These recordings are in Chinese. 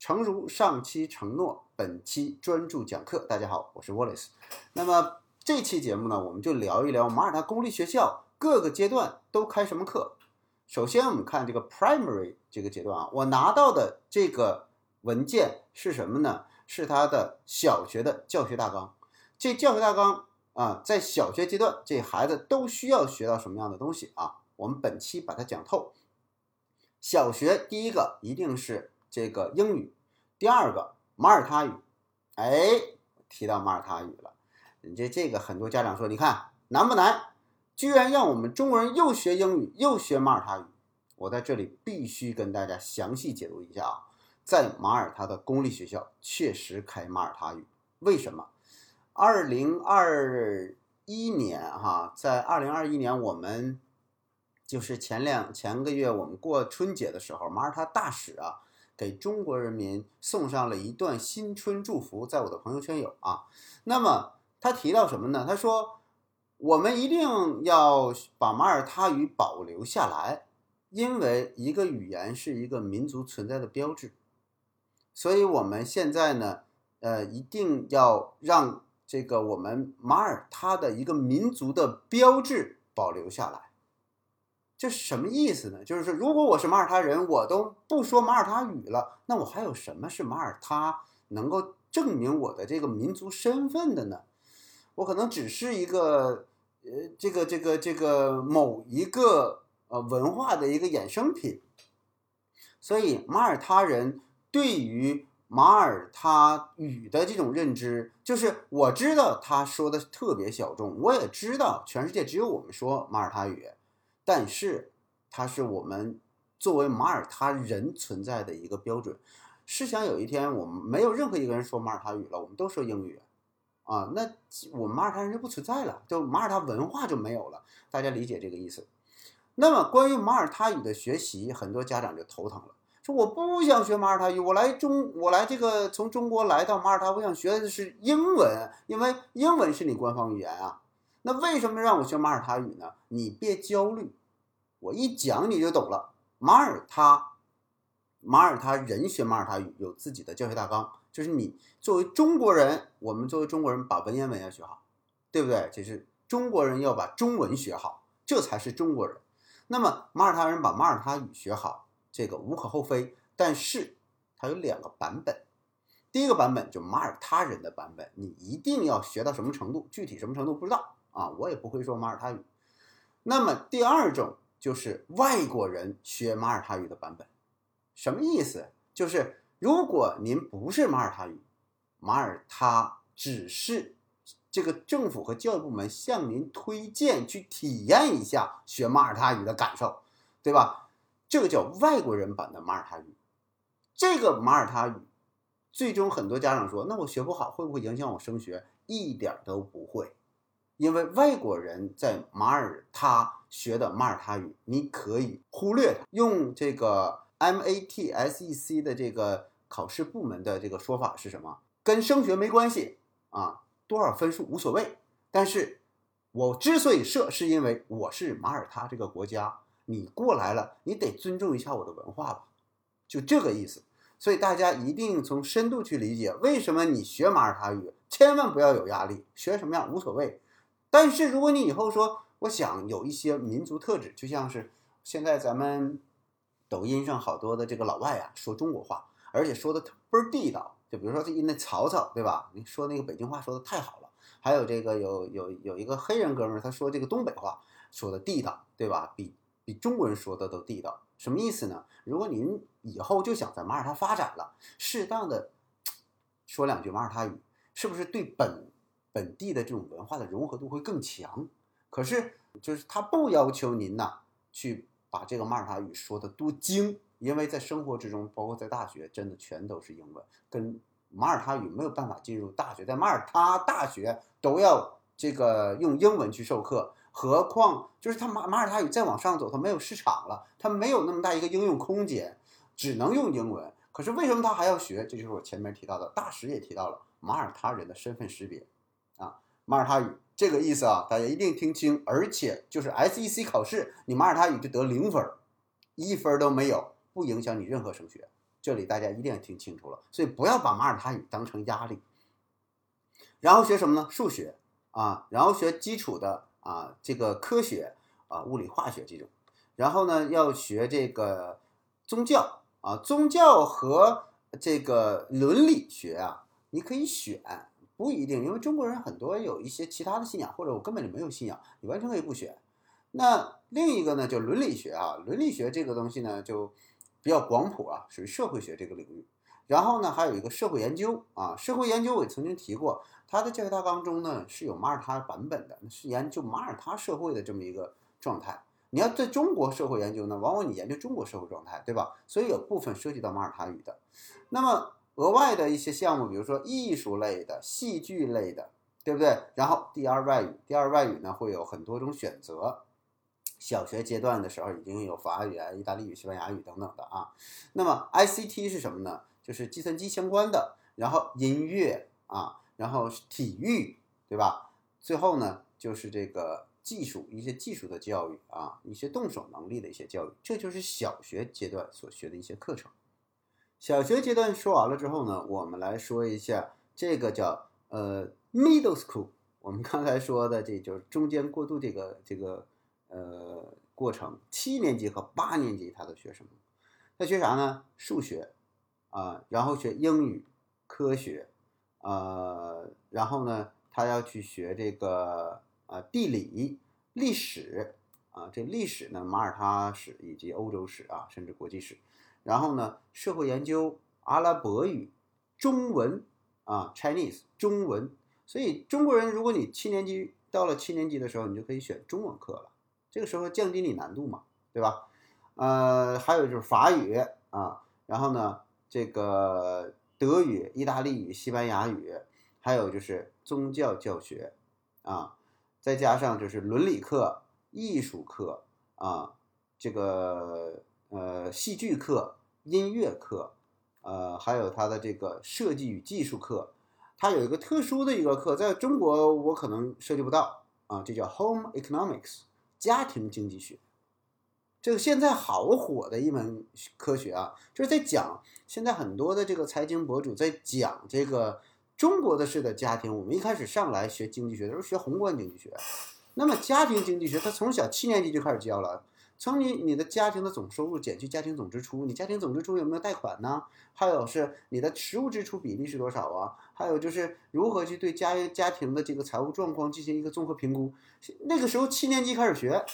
诚如上期承诺，本期专注讲课。大家好，我是 Wallace。那么这期节目呢，我们就聊一聊马耳他公立学校各个阶段都开什么课。首先，我们看这个 primary 这个阶段啊，我拿到的这个文件是什么呢？是他的小学的教学大纲。这教学大纲啊，在小学阶段，这孩子都需要学到什么样的东西啊？我们本期把它讲透。小学第一个一定是。这个英语，第二个马耳他语，哎，提到马耳他语了，你这这个很多家长说，你看难不难？居然让我们中国人又学英语又学马耳他语，我在这里必须跟大家详细解读一下啊，在马耳他的公立学校确实开马耳他语，为什么？二零二一年哈，在二零二一年我们就是前两前个月我们过春节的时候，马耳他大使啊。给中国人民送上了一段新春祝福，在我的朋友圈有啊。那么他提到什么呢？他说，我们一定要把马耳他语保留下来，因为一个语言是一个民族存在的标志。所以我们现在呢，呃，一定要让这个我们马耳他的一个民族的标志保留下来。这是什么意思呢？就是说，如果我是马耳他人，我都不说马耳他语了，那我还有什么是马耳他能够证明我的这个民族身份的呢？我可能只是一个，呃，这个这个这个某一个呃文化的一个衍生品。所以，马耳他人对于马耳他语的这种认知，就是我知道他说的特别小众，我也知道全世界只有我们说马耳他语。但是，它是我们作为马耳他人存在的一个标准。试想有一天我们没有任何一个人说马耳他语了，我们都说英语，啊，那我们马耳他人就不存在了，就马耳他文化就没有了。大家理解这个意思？那么关于马耳他语的学习，很多家长就头疼了，说我不想学马耳他语，我来中，我来这个从中国来到马耳他，我想学的是英文，因为英文是你官方语言啊。那为什么让我学马耳他语呢？你别焦虑。我一讲你就懂了。马耳他，马耳他人学马耳他语有自己的教学大纲，就是你作为中国人，我们作为中国人把文言文要学好，对不对？就是中国人要把中文学好，这才是中国人。那么马耳他人把马耳他语学好，这个无可厚非。但是它有两个版本，第一个版本就马耳他人的版本，你一定要学到什么程度，具体什么程度不知道啊，我也不会说马耳他语。那么第二种。就是外国人学马耳他语的版本，什么意思？就是如果您不是马耳他语，马耳他只是这个政府和教育部门向您推荐去体验一下学马耳他语的感受，对吧？这个叫外国人版的马耳他语。这个马耳他语，最终很多家长说，那我学不好会不会影响我升学？一点都不会。因为外国人在马耳他学的马耳他语，你可以忽略它。用这个 MATSEC 的这个考试部门的这个说法是什么？跟升学没关系啊，多少分数无所谓。但是，我之所以设，是因为我是马耳他这个国家，你过来了，你得尊重一下我的文化吧，就这个意思。所以大家一定从深度去理解，为什么你学马耳他语，千万不要有压力，学什么样无所谓。但是如果你以后说，我想有一些民族特质，就像是现在咱们抖音上好多的这个老外啊，说中国话，而且说的倍儿地道。就比如说这那曹操，对吧？你说那个北京话说的太好了。还有这个有有有一个黑人哥们儿，他说这个东北话说的地道，对吧？比比中国人说的都地道。什么意思呢？如果您以后就想在马耳他发展了，适当的 说两句马耳他语，是不是对本？本地的这种文化的融合度会更强，可是就是他不要求您呐去把这个马耳他语说的多精，因为在生活之中，包括在大学，真的全都是英文，跟马耳他语没有办法进入大学，在马耳他大学都要这个用英文去授课，何况就是他马马耳他语再往上走，它没有市场了，它没有那么大一个应用空间，只能用英文。可是为什么他还要学？这就是我前面提到的，大使也提到了马耳他人的身份识别。啊马耳他语这个意思啊，大家一定听清，而且就是 SEC 考试，你马耳他语就得零分，一分都没有，不影响你任何升学这里大家一定要听清楚了，所以不要把马耳他语当成压力。然后学什么呢？数学啊，然后学基础的啊这个科学啊，物理、化学这种。然后呢，要学这个宗教啊，宗教和这个伦理学啊，你可以选，不一定，因为中国人很多有一些其他的信仰，或者我根本就没有信仰，你完全可以不选。那另一个呢，就伦理学啊，伦理学这个东西呢，就比较广谱啊，属于社会学这个领域。然后呢，还有一个社会研究啊，社会研究我也曾经提过，它的教学大纲中呢是有马耳他版本的，是研究马耳他社会的这么一个状态。你要在中国社会研究呢，往往你研究中国社会状态，对吧？所以有部分涉及到马耳他语的。那么额外的一些项目，比如说艺术类的、戏剧类的，对不对？然后第二外语，第二外语呢会有很多种选择。小学阶段的时候已经有法语啊、意大利语、西班牙语等等的啊。那么 ICT 是什么呢？就是计算机相关的，然后音乐啊，然后体育，对吧？最后呢就是这个技术，一些技术的教育啊，一些动手能力的一些教育，这就是小学阶段所学的一些课程。小学阶段说完了之后呢，我们来说一下这个叫呃 middle school。我们刚才说的这就是中间过渡这个这个。呃，过程七年级和八年级他都学什么？他学啥呢？数学啊，然后学英语、科学，呃，然后呢，他要去学这个啊地理、历史啊，这历史呢，马耳他史以及欧洲史啊，甚至国际史，然后呢，社会研究、阿拉伯语、中文啊，Chinese 中文。所以中国人，如果你七年级到了七年级的时候，你就可以选中文课了。这个时候降低你难度嘛，对吧？呃，还有就是法语啊，然后呢，这个德语、意大利语、西班牙语，还有就是宗教教学啊，再加上就是伦理课、艺术课啊，这个呃戏剧课、音乐课，呃，还有他的这个设计与技术课，它有一个特殊的一个课，在中国我可能涉及不到啊，这叫 Home Economics。家庭经济学，这个现在好火的一门科学啊，就是在讲现在很多的这个财经博主在讲这个中国的式的家庭。我们一开始上来学经济学的时候学宏观经济学，那么家庭经济学他从小七年级就开始教了。从你你的家庭的总收入减去家庭总支出，你家庭总支出有没有贷款呢？还有是你的实物支出比例是多少啊？还有就是如何去对家家庭的这个财务状况进行一个综合评估。那个时候七年级开始学，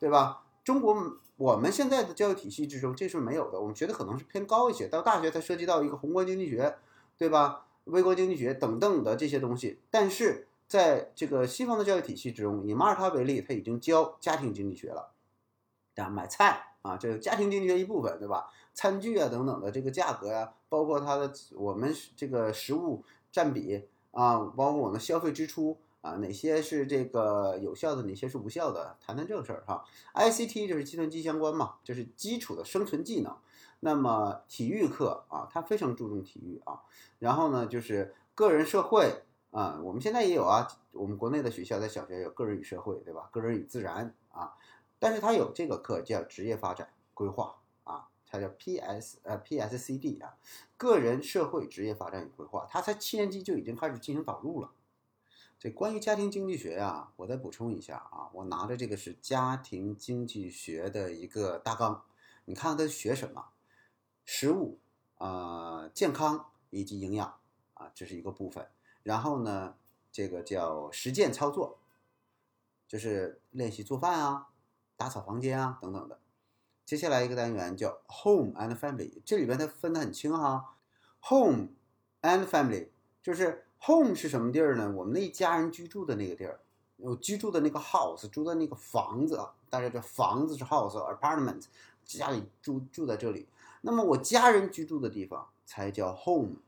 对吧？中国我们现在的教育体系之中这是没有的，我们学的可能是偏高一些，到大学才涉及到一个宏观经济学，对吧？微观经济学等等的这些东西。但是在这个西方的教育体系之中，以马耳他为例，他已经教家庭经济学了。啊，买菜啊，这个家庭经济的一部分，对吧？餐具啊等等的这个价格呀，包括它的我们这个食物占比啊，包括我们消费支出啊，哪些是这个有效的，哪些是无效的，谈谈这个事儿哈。ICT 就是计算机相关嘛，就是基础的生存技能。那么体育课啊，它非常注重体育啊。然后呢，就是个人社会啊，我们现在也有啊，我们国内的学校在小学有个人与社会，对吧？个人与自然啊。但是它有这个课叫职业发展规划啊，它叫 P.S. 呃 P.S.C.D. 啊，个人社会职业发展与规划，它才七年级就已经开始进行导入了。这关于家庭经济学呀，我再补充一下啊，我拿着这个是家庭经济学的一个大纲，你看它学什么？食物啊，健康以及营养啊，这是一个部分。然后呢，这个叫实践操作，就是练习做饭啊。打扫房间啊，等等的。接下来一个单元叫 Home and Family，这里边它分得很清哈。Home and Family 就是 Home 是什么地儿呢？我们那一家人居住的那个地儿，有居住的那个 house，住的那个房子啊。大家这房子是 house，apartment，家里住住在这里。那么我家人居住的地方才叫 home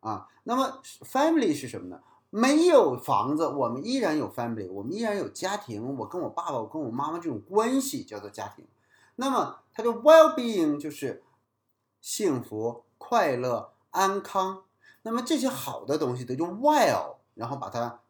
啊。那么 Family 是什么呢？没有房子，我们依然有 family，我们依然有家庭。我跟我爸爸，我跟我妈妈这种关系叫做家庭。那么它的 well-being 就是幸福、快乐、安康。那么这些好的东西都用 well，然后把它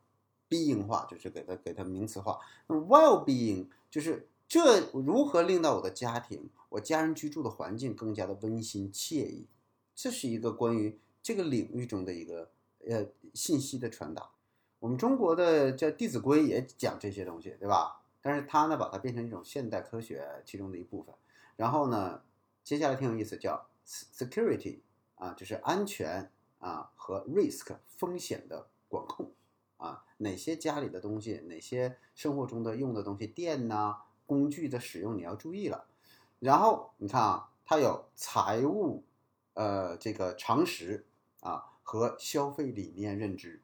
being 化，就是给它给它名词化。那 well-being 就是这如何令到我的家庭、我家人居住的环境更加的温馨惬意这是一个关于这个领域中的一个呃信息的传达。我们中国的叫《弟子规》也讲这些东西，对吧？但是它呢，把它变成一种现代科学其中的一部分。然后呢，接下来挺有意思，叫 security 啊，就是安全啊和 risk 风险的管控啊，哪些家里的东西，哪些生活中的用的东西，电呐，工具的使用你要注意了。然后你看啊，它有财务呃这个常识啊和消费理念认知。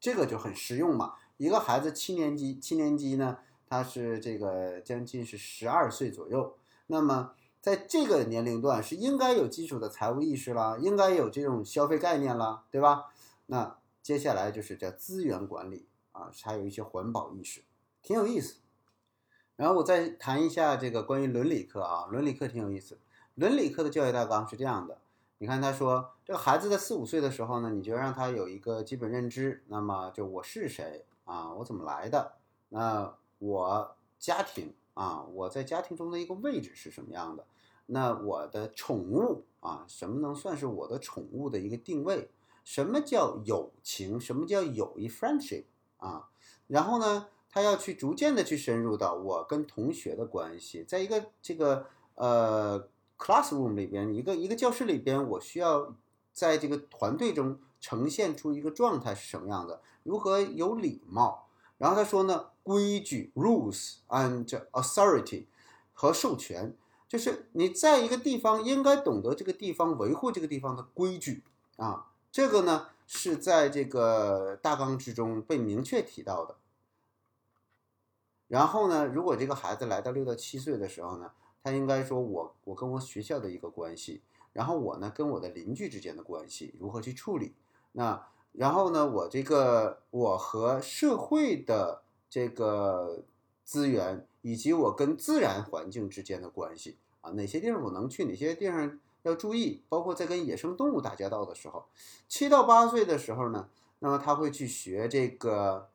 这个就很实用嘛。一个孩子七年级，七年级呢，他是这个将近是十二岁左右。那么在这个年龄段是应该有基础的财务意识啦，应该有这种消费概念啦，对吧？那接下来就是叫资源管理啊，还有一些环保意识，挺有意思。然后我再谈一下这个关于伦理课啊，伦理课挺有意思。伦理课的教育大纲是这样的。你看，他说这个孩子在四五岁的时候呢，你就让他有一个基本认知。那么，就我是谁啊？我怎么来的？那我家庭啊，我在家庭中的一个位置是什么样的？那我的宠物啊，什么能算是我的宠物的一个定位？什么叫友情？什么叫友谊 （friendship） 啊？然后呢，他要去逐渐的去深入到我跟同学的关系，在一个这个呃。Classroom 里边，一个一个教室里边，我需要在这个团队中呈现出一个状态是什么样的？如何有礼貌？然后他说呢，规矩 rules and authority 和授权，就是你在一个地方应该懂得这个地方维护这个地方的规矩啊。这个呢是在这个大纲之中被明确提到的。然后呢，如果这个孩子来到六到七岁的时候呢？他应该说，我我跟我学校的一个关系，然后我呢跟我的邻居之间的关系如何去处理？那然后呢，我这个我和社会的这个资源，以及我跟自然环境之间的关系啊，哪些地方我能去，哪些地方要注意？包括在跟野生动物打交道的时候，七到八岁的时候呢，那么他会去学这个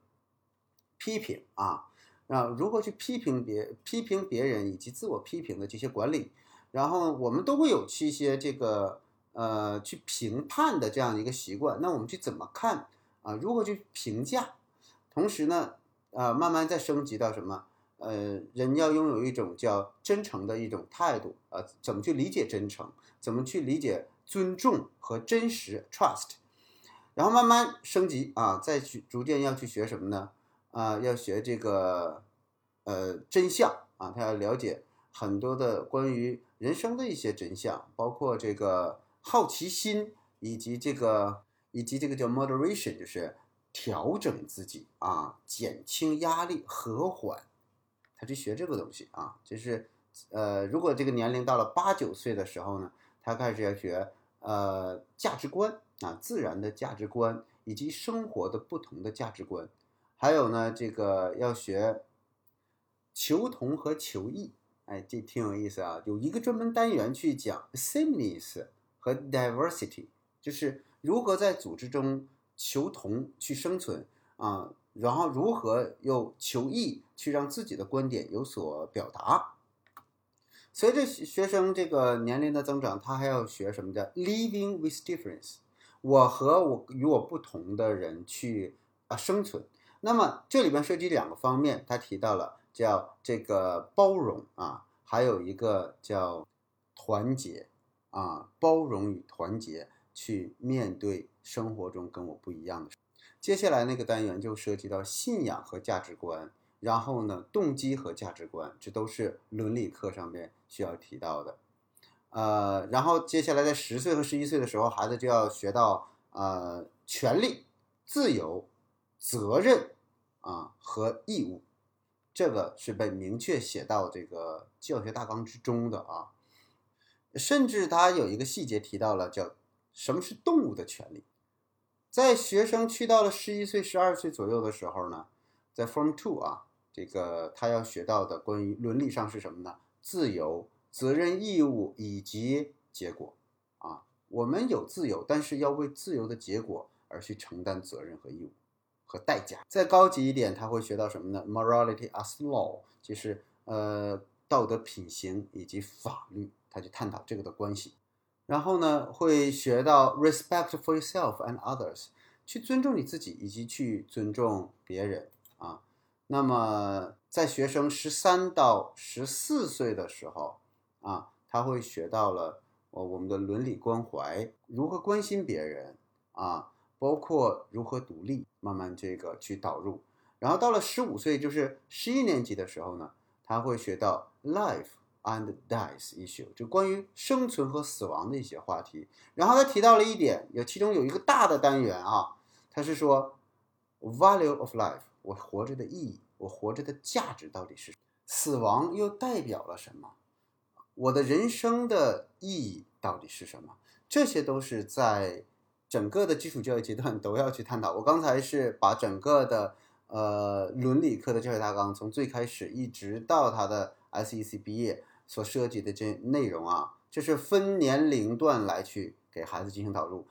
批评啊。啊，如何去批评别批评别人以及自我批评的这些管理，然后我们都会有去一些这个呃去评判的这样一个习惯。那我们去怎么看啊？如何去评价？同时呢，啊，慢慢再升级到什么？呃，人要拥有一种叫真诚的一种态度啊，怎么去理解真诚？怎么去理解尊重和真实 （trust）？然后慢慢升级啊，再去逐渐要去学什么呢？啊，要学这个，呃，真相啊，他要了解很多的关于人生的一些真相，包括这个好奇心，以及这个，以及这个叫 moderation，就是调整自己啊，减轻压力，和缓。他去学这个东西啊，就是，呃，如果这个年龄到了八九岁的时候呢，他开始要学呃价值观啊，自然的价值观，以及生活的不同的价值观。还有呢，这个要学求同和求异，哎，这挺有意思啊。有一个专门单元去讲 sameness 和 diversity，就是如何在组织中求同去生存啊，然后如何又求异去让自己的观点有所表达。随着学生这个年龄的增长，他还要学什么叫 living with difference，我和我与我不同的人去啊生存。那么这里边涉及两个方面，他提到了叫这个包容啊，还有一个叫团结啊，包容与团结去面对生活中跟我不一样的。接下来那个单元就涉及到信仰和价值观，然后呢动机和价值观，这都是伦理课上面需要提到的。呃，然后接下来在十岁和十一岁的时候，孩子就要学到呃权利、自由。责任啊和义务，这个是被明确写到这个教学大纲之中的啊。甚至他有一个细节提到了，叫什么是动物的权利。在学生去到了十一岁、十二岁左右的时候呢，在 Form Two 啊，这个他要学到的关于伦理上是什么呢？自由、责任、义务以及结果啊。我们有自由，但是要为自由的结果而去承担责任和义务。和代价再高级一点，他会学到什么呢？Morality as law，就是呃道德品行以及法律，他去探讨这个的关系。然后呢，会学到 respect for yourself and others，去尊重你自己以及去尊重别人啊。那么在学生十三到十四岁的时候啊，他会学到了我我们的伦理关怀，如何关心别人啊，包括如何独立，慢慢这个去导入。然后到了十五岁，就是十一年级的时候呢，他会学到 life。and death issue 就关于生存和死亡的一些话题，然后他提到了一点，有其中有一个大的单元啊，他是说 value of life，我活着的意义，我活着的价值到底是死亡又代表了什么？我的人生的意义到底是什么？这些都是在整个的基础教育阶段都要去探讨。我刚才是把整个的呃伦理课的教学大纲从最开始一直到他的 SEC 毕业。所涉及的这内容啊，这是分年龄段来去给孩子进行导入。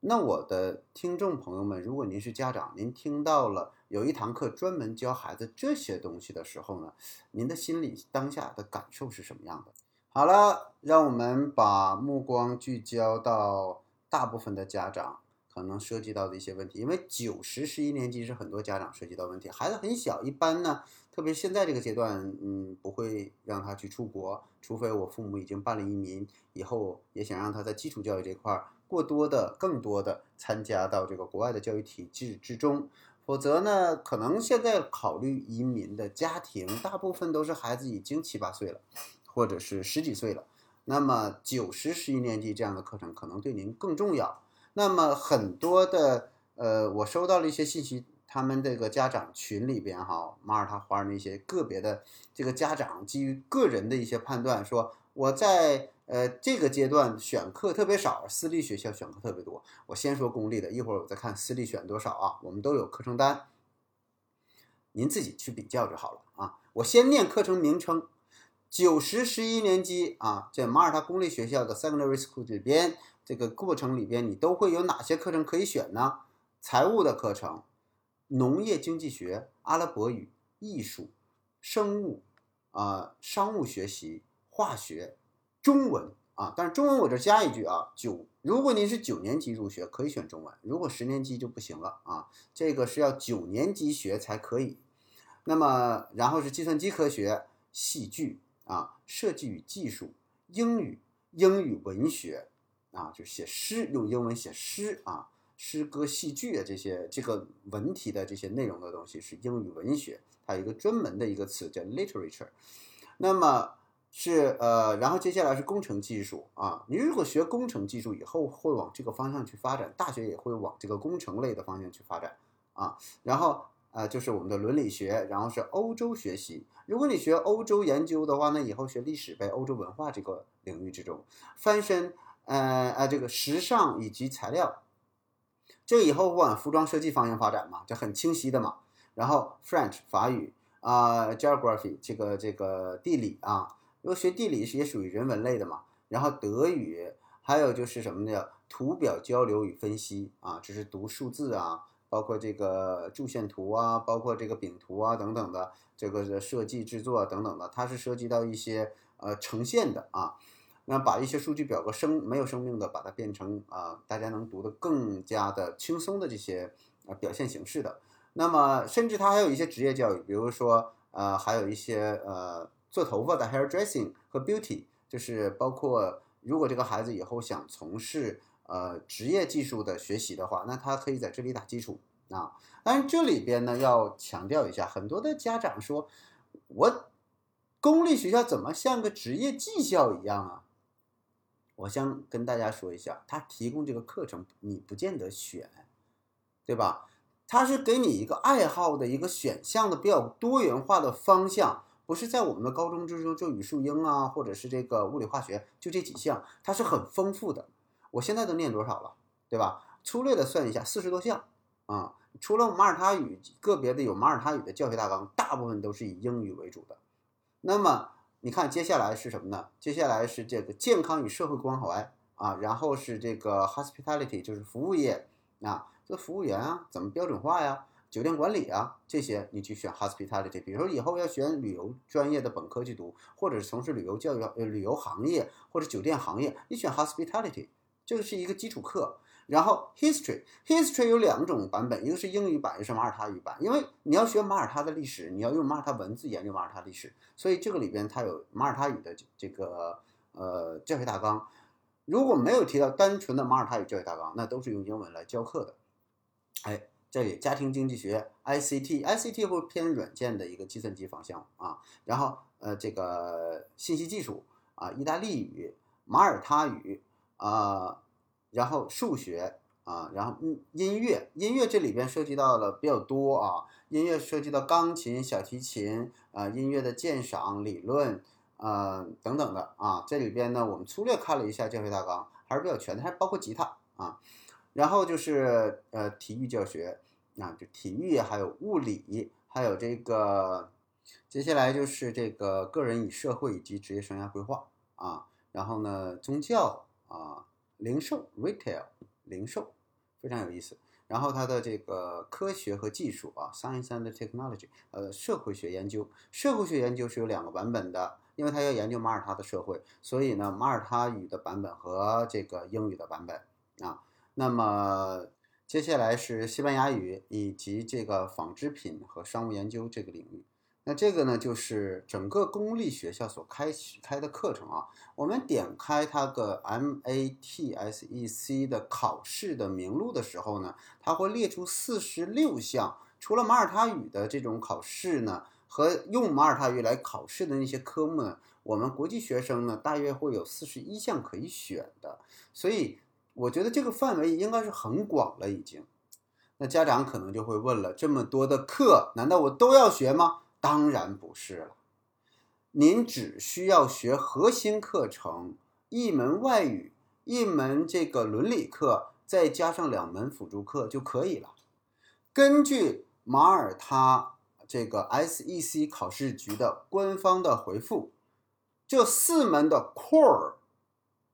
那我的听众朋友们，如果您是家长，您听到了有一堂课专门教孩子这些东西的时候呢，您的心里当下的感受是什么样的？好了，让我们把目光聚焦到大部分的家长可能涉及到的一些问题，因为九十十一年级是很多家长涉及到问题，孩子很小，一般呢。特别现在这个阶段，嗯，不会让他去出国，除非我父母已经办了移民，以后也想让他在基础教育这块儿过多的、更多的参加到这个国外的教育体制之中，否则呢，可能现在考虑移民的家庭，大部分都是孩子已经七八岁了，或者是十几岁了。那么九十十一年级这样的课程可能对您更重要。那么很多的，呃，我收到了一些信息。他们这个家长群里边哈，马耳他华人的一些个别的这个家长，基于个人的一些判断，说我在呃这个阶段选课特别少，私立学校选课特别多。我先说公立的，一会儿我再看私立选多少啊。我们都有课程单，您自己去比较就好了啊。我先念课程名称：九十十一年级啊，在马耳他公立学校的 secondary school 里边，这个过程里边你都会有哪些课程可以选呢？财务的课程。农业经济学、阿拉伯语、艺术、生物，啊，商务学习、化学、中文啊，但是中文我这加一句啊，九，如果您是九年级入学，可以选中文；如果十年级就不行了啊，这个是要九年级学才可以。那么，然后是计算机科学、戏剧啊、设计与技术、英语、英语文学啊，就写诗，用英文写诗啊。诗歌、戏剧啊，这些这个文体的这些内容的东西是英语文学，它有一个专门的一个词叫 literature。那么是呃，然后接下来是工程技术啊。你如果学工程技术以后会往这个方向去发展，大学也会往这个工程类的方向去发展啊。然后呃，就是我们的伦理学，然后是欧洲学习。如果你学欧洲研究的话，那以后学历史呗，欧洲文化这个领域之中，翻身呃呃，这个时尚以及材料。这以后往服装设计方向发展嘛，这很清晰的嘛。然后 French 法语啊，Geography 这个这个地理啊，如果学地理是也属于人文类的嘛。然后德语，还有就是什么呢？图表交流与分析啊，这是读数字啊，包括这个柱线图啊，包括这个饼图啊等等的这个设计制作等等的，它是涉及到一些呃呈现的啊。那把一些数据表格生没有生命的，把它变成啊，大家能读得更加的轻松的这些啊表现形式的。那么，甚至它还有一些职业教育，比如说呃，还有一些呃做头发的 hair dressing 和 beauty，就是包括如果这个孩子以后想从事呃职业技术的学习的话，那他可以在这里打基础啊。但是这里边呢要强调一下，很多的家长说，我公立学校怎么像个职业技校一样啊？我想跟大家说一下，他提供这个课程，你不见得选，对吧？他是给你一个爱好的一个选项的比较多元化的方向，不是在我们的高中之中就语数英啊，或者是这个物理化学就这几项，它是很丰富的。我现在都念多少了，对吧？粗略的算一下，四十多项啊。除了马耳他语，个别的有马耳他语的教学大纲，大部分都是以英语为主的。那么。你看，接下来是什么呢？接下来是这个健康与社会关怀啊，然后是这个 hospitality，就是服务业啊，这服务员啊，怎么标准化呀？酒店管理啊这些，你去选 hospitality。比如说以后要选旅游专业的本科去读，或者是从事旅游教育、呃旅游行业或者酒店行业，你选 hospitality，这个是一个基础课。然后 history，history 有两种版本，一个是英语版，一个是马耳他语版。因为你要学马耳他的历史，你要用马耳他文字研究马耳他历史，所以这个里边它有马耳他语的这个呃教学大纲。如果没有提到单纯的马耳他语教学大纲，那都是用英文来教课的。哎，这里家庭经济学 ICT，ICT 会偏软件的一个计算机方向啊。然后呃这个信息技术啊，意大利语、马耳他语啊。然后数学啊，然后音音乐，音乐这里边涉及到了比较多啊，音乐涉及到钢琴、小提琴啊，音乐的鉴赏理论啊等等的啊，这里边呢，我们粗略看了一下教学大纲，还是比较全的，还包括吉他啊，然后就是呃体育教学啊，就体育还有物理，还有这个，接下来就是这个个人与社会以及职业生涯规划啊，然后呢宗教啊。零售 （retail） 零售非常有意思。然后它的这个科学和技术啊，science and technology，呃，社会学研究，社会学研究是有两个版本的，因为它要研究马耳他的社会，所以呢，马耳他语的版本和这个英语的版本啊。那么接下来是西班牙语以及这个纺织品和商务研究这个领域。那这个呢，就是整个公立学校所开开的课程啊。我们点开它的 MATSEC 的考试的名录的时候呢，它会列出四十六项。除了马耳他语的这种考试呢，和用马耳他语来考试的那些科目呢，我们国际学生呢，大约会有四十一项可以选的。所以我觉得这个范围应该是很广了已经。那家长可能就会问了：这么多的课，难道我都要学吗？当然不是了，您只需要学核心课程，一门外语，一门这个伦理课，再加上两门辅助课就可以了。根据马耳他这个 SEC 考试局的官方的回复，这四门的 core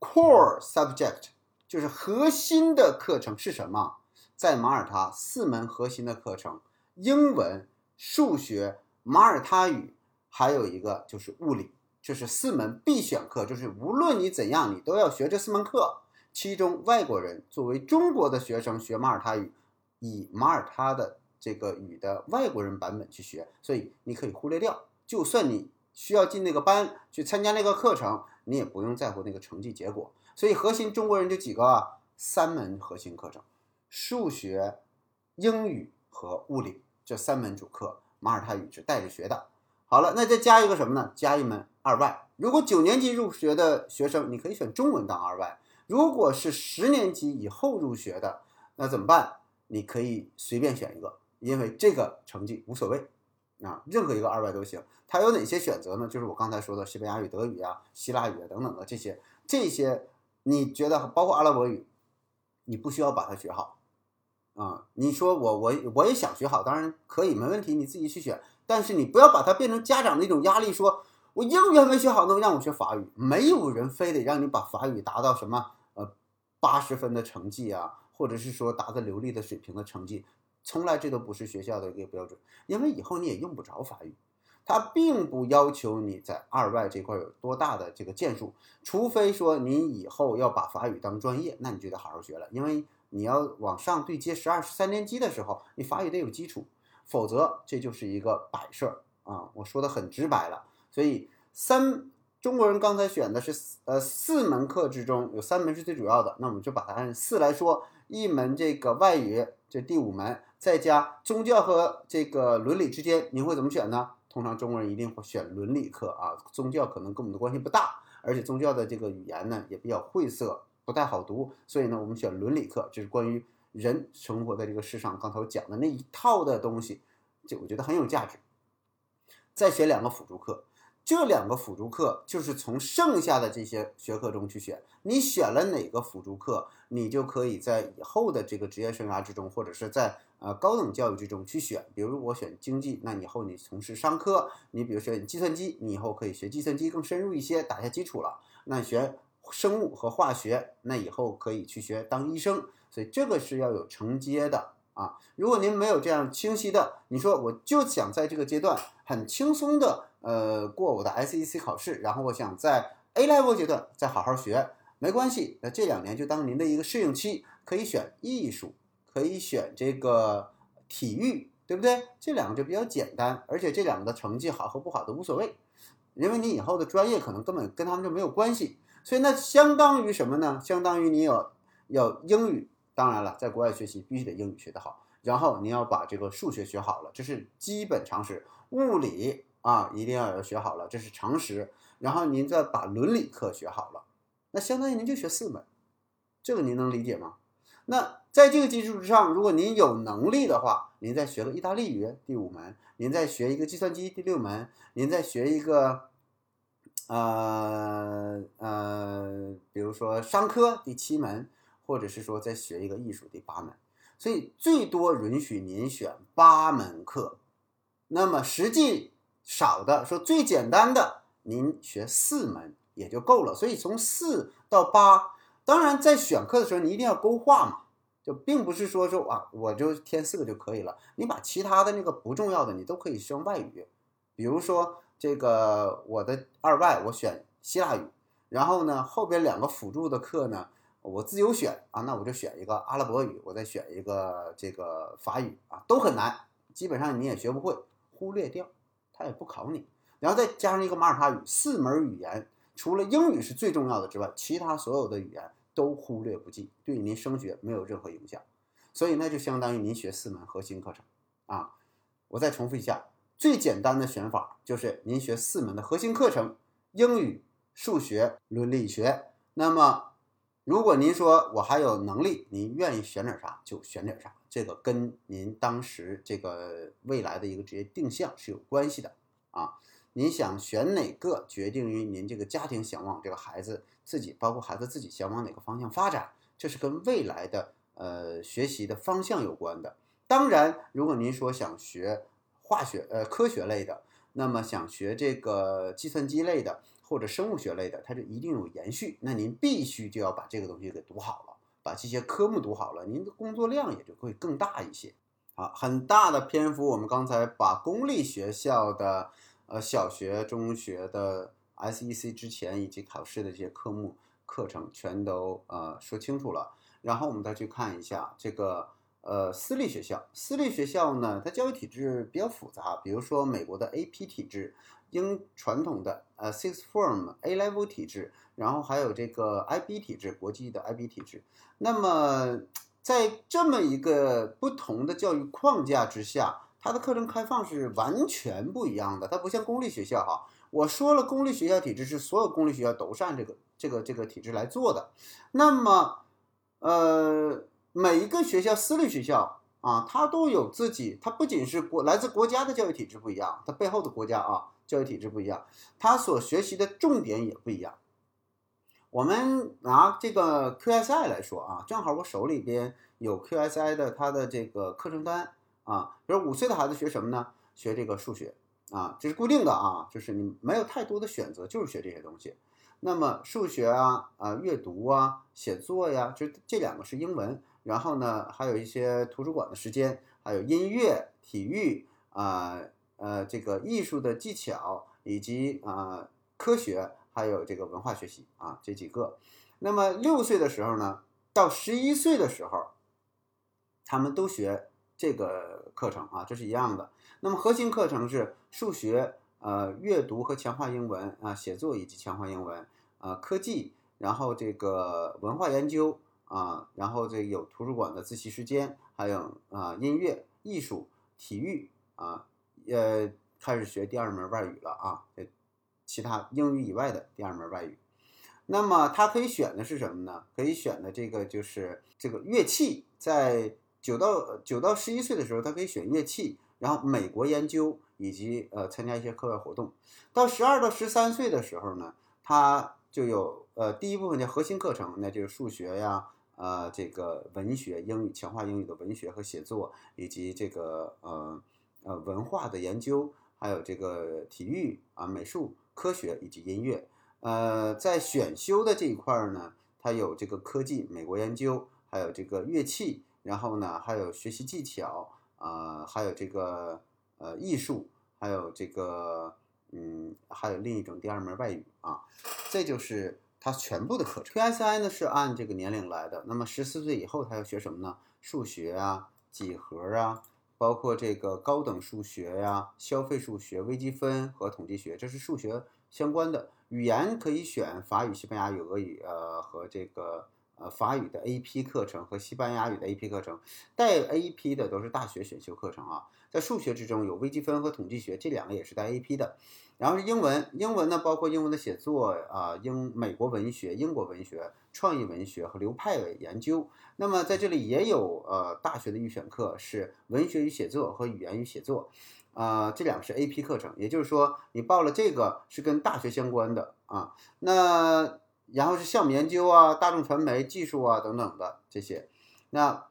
core subject 就是核心的课程是什么？在马耳他四门核心的课程：英文、数学。马耳他语还有一个就是物理，这是四门必选课，就是无论你怎样，你都要学这四门课。其中外国人作为中国的学生学马耳他语，以马耳他的这个语的外国人版本去学，所以你可以忽略掉。就算你需要进那个班去参加那个课程，你也不用在乎那个成绩结果。所以核心中国人就几个啊，三门核心课程：数学、英语和物理这三门主课。马耳他语是带着学的。好了，那再加一个什么呢？加一门二外。如果九年级入学的学生，你可以选中文当二外；如果是十年级以后入学的，那怎么办？你可以随便选一个，因为这个成绩无所谓啊，任何一个二外都行。它有哪些选择呢？就是我刚才说的西班牙语、德语啊、希腊语啊等等的这些，这些你觉得包括阿拉伯语，你不需要把它学好。啊，你说我我我也想学好，当然可以，没问题，你自己去选。但是你不要把它变成家长的一种压力，说我英语还没学好，能让我学法语？没有人非得让你把法语达到什么呃八十分的成绩啊，或者是说达到流利的水平的成绩，从来这都不是学校的一个标准，因为以后你也用不着法语。它并不要求你在二外这块有多大的这个建树，除非说你以后要把法语当专业，那你就得好好学了，因为。你要往上对接十二、十三年级的时候，你法语得有基础，否则这就是一个摆设啊！我说的很直白了。所以三中国人刚才选的是呃四门课之中有三门是最主要的，那我们就把它按四来说，一门这个外语，这第五门，再加宗教和这个伦理之间，你会怎么选呢？通常中国人一定会选伦理课啊，宗教可能跟我们的关系不大，而且宗教的这个语言呢也比较晦涩。不太好读，所以呢，我们选伦理课，就是关于人生活在这个世上，刚才我讲的那一套的东西，就我觉得很有价值。再选两个辅助课，这两个辅助课就是从剩下的这些学科中去选。你选了哪个辅助课，你就可以在以后的这个职业生涯之中，或者是在呃高等教育之中去选。比如我选经济，那以后你从事商科；你比如选计算机，你以后可以学计算机更深入一些，打下基础了。那选。生物和化学，那以后可以去学当医生，所以这个是要有承接的啊。如果您没有这样清晰的，你说我就想在这个阶段很轻松的呃过我的 SEC 考试，然后我想在 A level 阶段再好好学，没关系，那这两年就当您的一个适应期，可以选艺术，可以选这个体育，对不对？这两个就比较简单，而且这两个的成绩好和不好都无所谓，因为你以后的专业可能根本跟他们就没有关系。所以那相当于什么呢？相当于你有有英语，当然了，在国外学习必须得英语学得好，然后你要把这个数学学好了，这是基本常识。物理啊，一定要要学好了，这是常识。然后您再把伦理课学好了，那相当于您就学四门，这个您能理解吗？那在这个基础之上，如果您有能力的话，您再学个意大利语第五门，您再学一个计算机第六门，您再学一个。呃呃，比如说商科第七门，或者是说再学一个艺术第八门，所以最多允许您选八门课。那么实际少的说最简单的，您学四门也就够了。所以从四到八，当然在选课的时候你一定要勾画嘛，就并不是说说啊我就填四个就可以了。你把其他的那个不重要的你都可以选外语，比如说。这个我的二外我选希腊语，然后呢后边两个辅助的课呢我自由选啊，那我就选一个阿拉伯语，我再选一个这个法语啊，都很难，基本上你也学不会，忽略掉，他也不考你，然后再加上一个马耳他语，四门语言除了英语是最重要的之外，其他所有的语言都忽略不计，对您升学没有任何影响，所以那就相当于您学四门核心课程啊，我再重复一下。最简单的选法就是您学四门的核心课程：英语、数学、伦理学。那么，如果您说我还有能力，您愿意选点啥就选点啥，这个跟您当时这个未来的一个职业定向是有关系的啊。您想选哪个，决定于您这个家庭想往这个孩子自己，包括孩子自己想往哪个方向发展，这是跟未来的呃学习的方向有关的。当然，如果您说想学，化学呃科学类的，那么想学这个计算机类的或者生物学类的，它就一定有延续。那您必须就要把这个东西给读好了，把这些科目读好了，您的工作量也就会更大一些。啊，很大的篇幅，我们刚才把公立学校的呃小学、中学的 SEC 之前以及考试的这些科目课程全都呃说清楚了，然后我们再去看一下这个。呃，私立学校，私立学校呢，它教育体制比较复杂。比如说美国的 AP 体制，英传统的呃 Six Form A Level 体制，然后还有这个 IB 体制，国际的 IB 体制。那么在这么一个不同的教育框架之下，它的课程开放是完全不一样的。它不像公立学校哈，我说了，公立学校体制是所有公立学校都是按这个这个这个体制来做的。那么，呃。每一个学校，私立学校啊，它都有自己，它不仅是国来自国家的教育体制不一样，它背后的国家啊教育体制不一样，它所学习的重点也不一样。我们拿这个 QSI 来说啊，正好我手里边有 QSI 的它的这个课程单啊，比如五岁的孩子学什么呢？学这个数学啊，这是固定的啊，就是你没有太多的选择，就是学这些东西。那么数学啊啊，阅读啊，写作呀，这这两个是英文。然后呢，还有一些图书馆的时间，还有音乐、体育啊，呃，这个艺术的技巧，以及啊科学，还有这个文化学习啊，这几个。那么六岁的时候呢，到十一岁的时候，他们都学这个课程啊，这是一样的。那么核心课程是数学、呃，阅读和强化英文啊，写作以及强化英文啊，科技，然后这个文化研究。啊，然后这有图书馆的自习时间，还有啊音乐、艺术、体育啊，呃，开始学第二门外语了啊，这其他英语以外的第二门外语。那么他可以选的是什么呢？可以选的这个就是这个乐器，在九到九到十一岁的时候，他可以选乐器，然后美国研究以及呃参加一些课外活动。到十二到十三岁的时候呢，他就有呃第一部分叫核心课程，那就是数学呀。呃，这个文学、英语强化英语的文学和写作，以及这个呃呃文化的研究，还有这个体育啊、美术、科学以及音乐。呃，在选修的这一块呢，它有这个科技、美国研究，还有这个乐器然后呢还有学习技巧啊、还有这个呃艺术，还有这个嗯，还有另一种第二门外语啊，这就是它全部的课程。PSI 呢是按这个年龄来的，那么十四岁以后他要学什么呢？数学啊、几何啊，包括这个高等数学呀、消费数学、微积分和统计学，这是数学相关的。语言可以选法语、西班牙语、俄语，呃和这个呃法语的 AP 课程和西班牙语的 AP 课程，带 AP 的都是大学选修课程啊。在数学之中有微积分和统计学，这两个也是带 AP 的。然后是英文，英文呢包括英文的写作啊，英美国文学、英国文学、创意文学和流派的研究。那么在这里也有呃大学的预选课是文学与写作和语言与写作，啊、这两个是 AP 课程，也就是说你报了这个是跟大学相关的啊。那然后是项目研究啊、大众传媒、技术啊等等的这些。那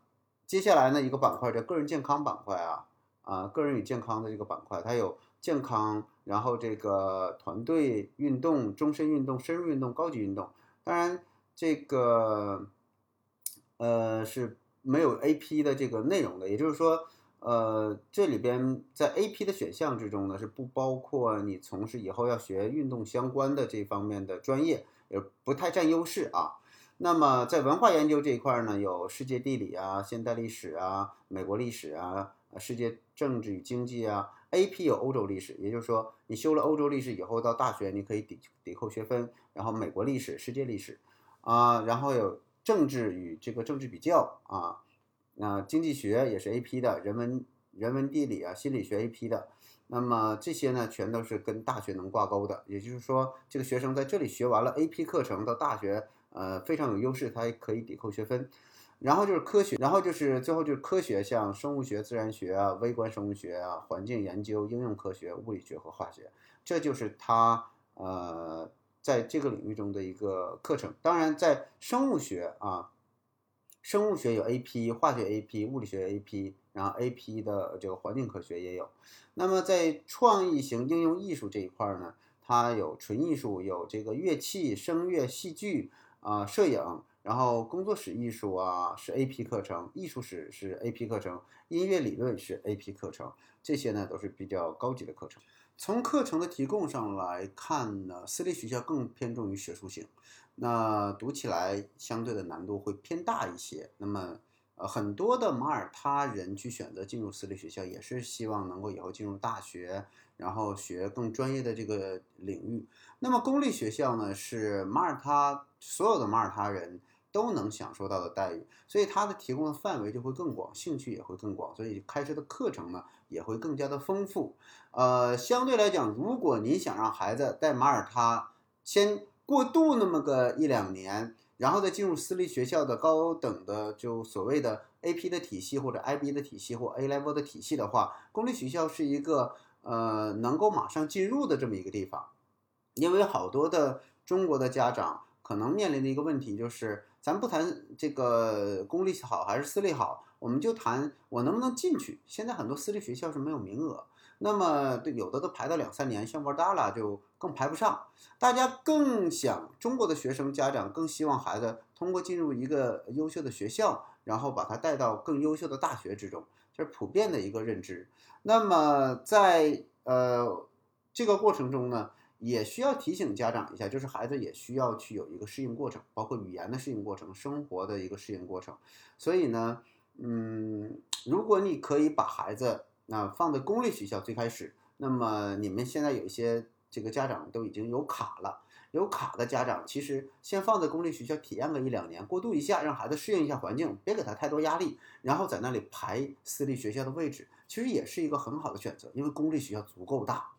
接下来呢一个板块叫个人健康板块啊，啊个人与健康的这个板块，它有健康，然后这个团队运动、终身运动、深入运动、高级运动。当然这个呃是没有 AP 的这个内容的，也就是说，呃，这里边在 AP 的选项之中呢，是不包括你从事以后要学运动相关的这方面的专业，也不太占优势啊。那么在文化研究这一块呢，有世界地理啊、现代历史啊、美国历史啊、世界政治与经济啊。AP 有欧洲历史，也就是说你修了欧洲历史以后，到大学你可以抵抵扣学分，然后美国历史、世界历史啊，然后有政治与这个政治比较啊，那经济学也是 AP 的，人文人文地理啊、心理学 AP 的。那么这些呢，全都是跟大学能挂钩的，也就是说，这个学生在这里学完了 AP 课程，到大学呃非常有优势，他也可以抵扣学分。然后就是科学，然后就是最后就是科学，像生物学、自然学啊、微观生物学啊、环境研究、应用科学、物理学和化学，这就是他呃在这个领域中的一个课程。当然，在生物学啊，生物学有 AP，化学 AP，物理学 AP，然后 AP 的这个环境科学也有。那么在创意型应用艺术这一块呢，它有纯艺术，有这个乐器、声乐、戏剧啊、摄影。然后工作室艺术啊是 AP 课程，艺术史是 AP 课程，音乐理论是 AP 课程，这些呢都是比较高级的课程。从课程的提供上来看呢，私立学校更偏重于学术性，那读起来相对的难度会偏大一些。那么呃，很多的马耳他人去选择进入私立学校，也是希望能够以后进入大学，然后学更专业的这个领域。那么公立学校呢，是马耳他所有的马耳他人。都能享受到的待遇，所以它的提供的范围就会更广，兴趣也会更广，所以开设的课程呢也会更加的丰富。呃，相对来讲，如果您想让孩子在马耳他先过渡那么个一两年，然后再进入私立学校的高等的就所谓的 AP 的体系或者 IB 的体系或 A level 的体系的话，公立学校是一个呃能够马上进入的这么一个地方，因为好多的中国的家长可能面临的一个问题就是。咱不谈这个公立好还是私立好，我们就谈我能不能进去。现在很多私立学校是没有名额，那么对有的都排到两三年，像沃达拉就更排不上。大家更想中国的学生家长更希望孩子通过进入一个优秀的学校，然后把他带到更优秀的大学之中，这是普遍的一个认知。那么在呃这个过程中呢？也需要提醒家长一下，就是孩子也需要去有一个适应过程，包括语言的适应过程、生活的一个适应过程。所以呢，嗯，如果你可以把孩子那放在公立学校最开始，那么你们现在有一些这个家长都已经有卡了，有卡的家长其实先放在公立学校体验个一两年，过渡一下，让孩子适应一下环境，别给他太多压力，然后在那里排私立学校的位置，其实也是一个很好的选择，因为公立学校足够大。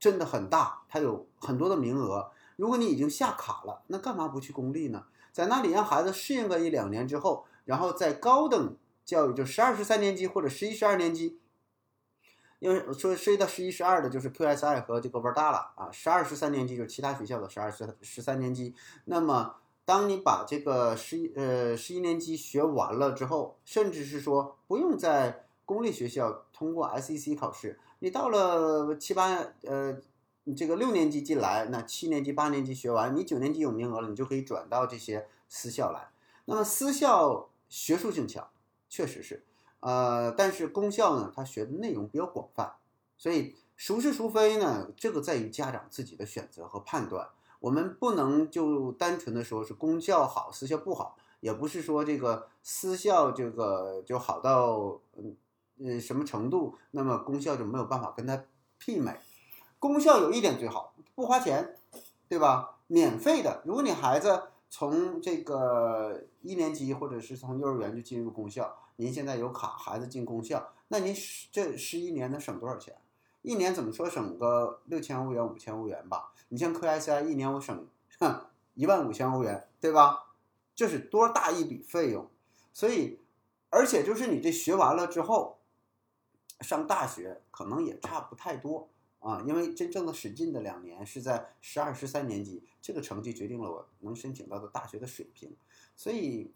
真的很大，它有很多的名额。如果你已经下卡了，那干嘛不去公立呢？在那里让孩子适应个一两年之后，然后在高等教育，就十二、十三年级或者十一、十二年级，因为说涉及到十一、十二的，就是 QSI 和这个玩大了啊。十二、十三年级就是其他学校的十二、十十三年级。那么，当你把这个十一呃十一年级学完了之后，甚至是说不用在公立学校通过 SEC 考试，你到了七八呃这个六年级进来，那七年级、八年级学完，你九年级有名额了，你就可以转到这些私校来。那么私校学术性强，确实是。呃，但是公校呢，它学的内容比较广泛，所以孰是孰非呢？这个在于家长自己的选择和判断。我们不能就单纯的说是公校好，私校不好，也不是说这个私校这个就好到嗯嗯什么程度，那么功效就没有办法跟它媲美。功效有一点最好，不花钱，对吧？免费的。如果你孩子从这个一年级或者是从幼儿园就进入公校，您现在有卡，孩子进公校，那您这十一年能省多少钱？一年怎么说省个六千欧元、五千欧元吧？你像科 SI 一年我省一万五千欧元，对吧？这是多大一笔费用？所以，而且就是你这学完了之后，上大学可能也差不太多啊，因为真正的使劲的两年是在十二、十三年级，这个成绩决定了我能申请到的大学的水平。所以，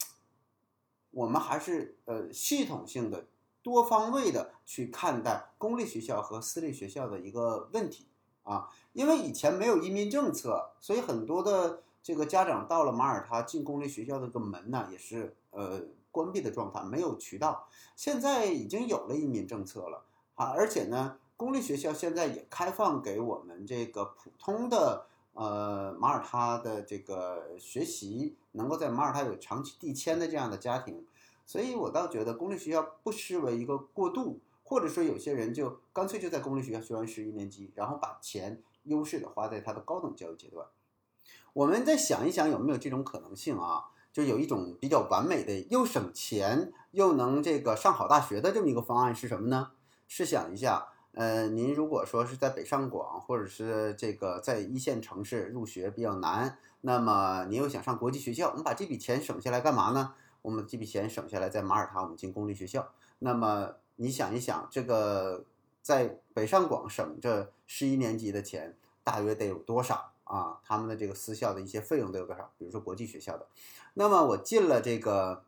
我们还是呃系统性的。多方位的去看待公立学校和私立学校的一个问题啊，因为以前没有移民政策，所以很多的这个家长到了马耳他进公立学校的个门呢，也是呃关闭的状态，没有渠道。现在已经有了移民政策了啊，而且呢，公立学校现在也开放给我们这个普通的呃马耳他的这个学习，能够在马耳他有长期地迁的这样的家庭。所以我倒觉得公立学校不失为一个过渡，或者说有些人就干脆就在公立学校学完十一年级，然后把钱优势的花在他的高等教育阶段。我们再想一想有没有这种可能性啊？就有一种比较完美的又省钱又能这个上好大学的这么一个方案是什么呢？试想一下，呃，您如果说是在北上广或者是这个在一线城市入学比较难，那么你又想上国际学校，我们把这笔钱省下来干嘛呢？我们这笔钱省下来，在马耳他我们进公立学校。那么你想一想，这个在北上广省这十一年级的钱大约得有多少啊？他们的这个私校的一些费用都有多少？比如说国际学校的。那么我进了这个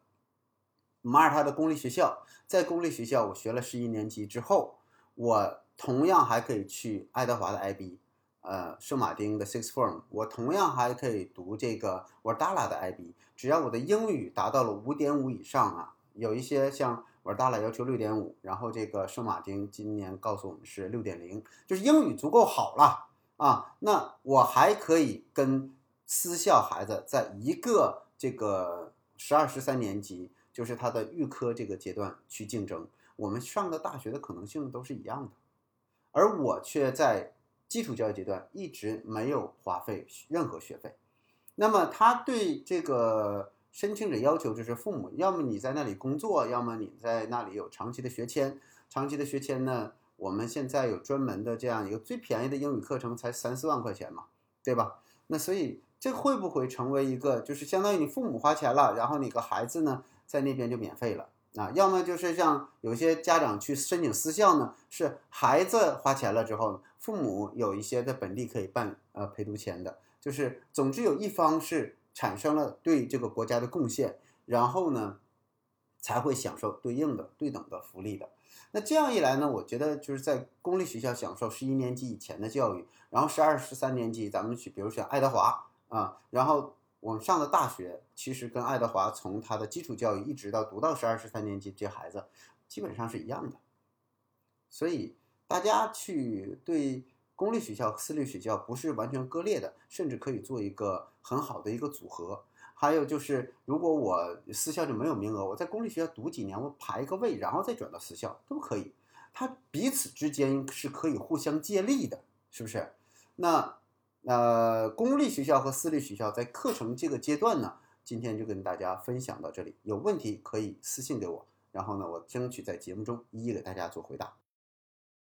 马耳他的公立学校，在公立学校我学了十一年级之后，我同样还可以去爱德华的 IB。呃，圣马丁的 Six Form，我同样还可以读这个瓦达拉的 IB，只要我的英语达到了五点五以上啊，有一些像瓦达拉要求六点五，然后这个圣马丁今年告诉我们是六点零，就是英语足够好了啊，那我还可以跟私校孩子在一个这个十二十三年级，就是他的预科这个阶段去竞争，我们上的大学的可能性都是一样的，而我却在。基础教育阶段一直没有花费任何学费，那么他对这个申请者要求就是父母要么你在那里工作，要么你在那里有长期的学签。长期的学签呢，我们现在有专门的这样一个最便宜的英语课程才三四万块钱嘛，对吧？那所以这会不会成为一个就是相当于你父母花钱了，然后你个孩子呢在那边就免费了？啊，要么就是像有些家长去申请私校呢，是孩子花钱了之后，父母有一些在本地可以办呃陪读签的，就是总之有一方是产生了对这个国家的贡献，然后呢才会享受对应的对等的福利的。那这样一来呢，我觉得就是在公立学校享受十一年级以前的教育，然后十二十三年级咱们去，比如选爱德华啊，然后。我们上的大学其实跟爱德华从他的基础教育一直到读到十二十三年级，这孩子基本上是一样的。所以大家去对公立学校、私立学校不是完全割裂的，甚至可以做一个很好的一个组合。还有就是，如果我私校就没有名额，我在公立学校读几年，我排一个位，然后再转到私校都可以。它彼此之间是可以互相借力的，是不是？那。呃，公立学校和私立学校在课程这个阶段呢，今天就跟大家分享到这里。有问题可以私信给我，然后呢，我争取在节目中一一给大家做回答。